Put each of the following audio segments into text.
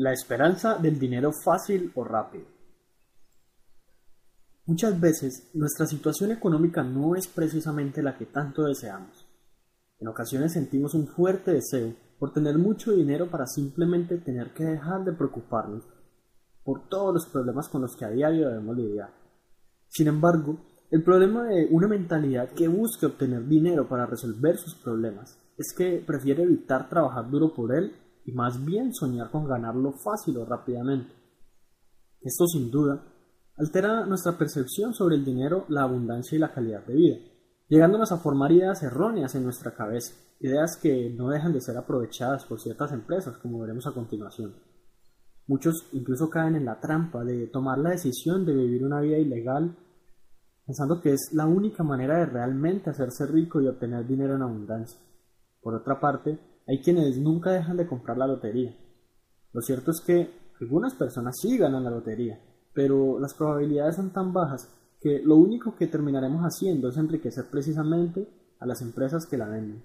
La esperanza del dinero fácil o rápido. Muchas veces nuestra situación económica no es precisamente la que tanto deseamos. En ocasiones sentimos un fuerte deseo por tener mucho dinero para simplemente tener que dejar de preocuparnos por todos los problemas con los que a diario debemos lidiar. Sin embargo, el problema de una mentalidad que busque obtener dinero para resolver sus problemas es que prefiere evitar trabajar duro por él y más bien soñar con ganarlo fácil o rápidamente. Esto sin duda altera nuestra percepción sobre el dinero, la abundancia y la calidad de vida, llegándonos a formar ideas erróneas en nuestra cabeza, ideas que no dejan de ser aprovechadas por ciertas empresas, como veremos a continuación. Muchos incluso caen en la trampa de tomar la decisión de vivir una vida ilegal, pensando que es la única manera de realmente hacerse rico y obtener dinero en abundancia. Por otra parte, hay quienes nunca dejan de comprar la lotería. Lo cierto es que algunas personas sí ganan la lotería, pero las probabilidades son tan bajas que lo único que terminaremos haciendo es enriquecer precisamente a las empresas que la venden.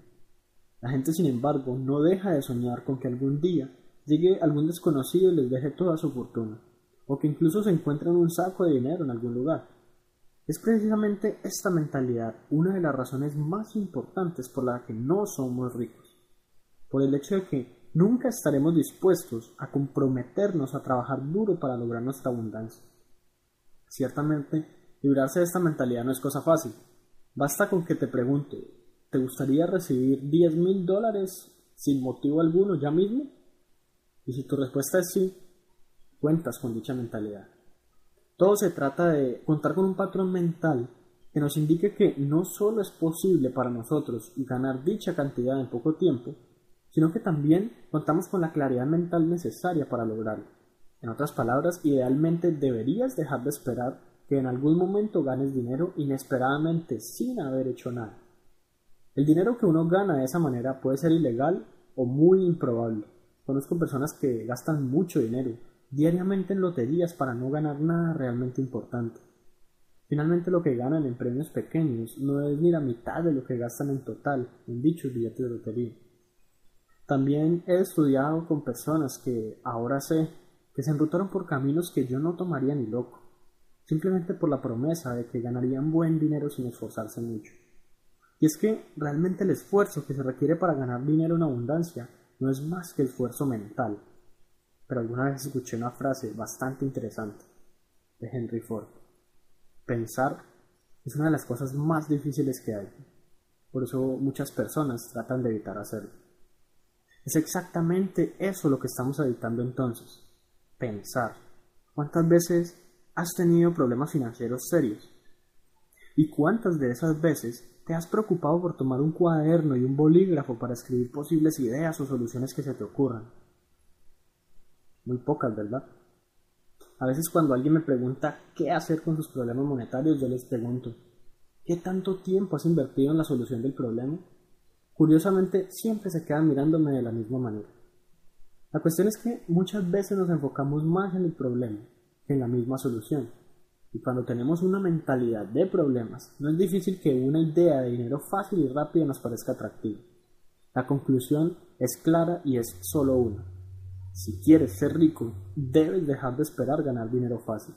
La gente, sin embargo, no deja de soñar con que algún día llegue algún desconocido y les deje toda su fortuna, o que incluso se encuentren un saco de dinero en algún lugar. Es precisamente esta mentalidad una de las razones más importantes por la que no somos ricos, por el hecho de que nunca estaremos dispuestos a comprometernos a trabajar duro para lograr nuestra abundancia. Ciertamente, librarse de esta mentalidad no es cosa fácil. Basta con que te pregunte, ¿te gustaría recibir 10 mil dólares sin motivo alguno ya mismo? Y si tu respuesta es sí, cuentas con dicha mentalidad. Todo se trata de contar con un patrón mental que nos indique que no solo es posible para nosotros ganar dicha cantidad en poco tiempo, sino que también contamos con la claridad mental necesaria para lograrlo. En otras palabras, idealmente deberías dejar de esperar que en algún momento ganes dinero inesperadamente sin haber hecho nada. El dinero que uno gana de esa manera puede ser ilegal o muy improbable. Conozco personas que gastan mucho dinero diariamente en loterías para no ganar nada realmente importante. Finalmente lo que ganan en premios pequeños no es ni la mitad de lo que gastan en total en dichos billetes de lotería. También he estudiado con personas que ahora sé que se enrutaron por caminos que yo no tomaría ni loco, simplemente por la promesa de que ganarían buen dinero sin esforzarse mucho. Y es que realmente el esfuerzo que se requiere para ganar dinero en abundancia no es más que esfuerzo mental. Pero alguna vez escuché una frase bastante interesante de Henry Ford. Pensar es una de las cosas más difíciles que hay. Por eso muchas personas tratan de evitar hacerlo. Es exactamente eso lo que estamos evitando entonces. Pensar. ¿Cuántas veces has tenido problemas financieros serios? ¿Y cuántas de esas veces ¿Te has preocupado por tomar un cuaderno y un bolígrafo para escribir posibles ideas o soluciones que se te ocurran? Muy pocas, ¿verdad? A veces cuando alguien me pregunta qué hacer con sus problemas monetarios, yo les pregunto, ¿qué tanto tiempo has invertido en la solución del problema? Curiosamente, siempre se quedan mirándome de la misma manera. La cuestión es que muchas veces nos enfocamos más en el problema que en la misma solución. Y cuando tenemos una mentalidad de problemas, no es difícil que una idea de dinero fácil y rápido nos parezca atractiva. La conclusión es clara y es solo una. Si quieres ser rico, debes dejar de esperar ganar dinero fácil.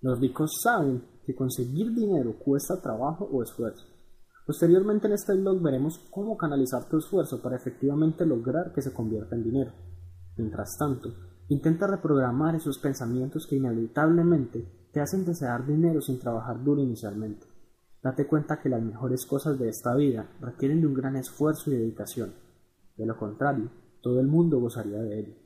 Los ricos saben que conseguir dinero cuesta trabajo o esfuerzo. Posteriormente en este blog veremos cómo canalizar tu esfuerzo para efectivamente lograr que se convierta en dinero. Mientras tanto, intenta reprogramar esos pensamientos que inevitablemente te hacen desear dinero sin trabajar duro inicialmente. Date cuenta que las mejores cosas de esta vida requieren de un gran esfuerzo y dedicación. De lo contrario, todo el mundo gozaría de ello.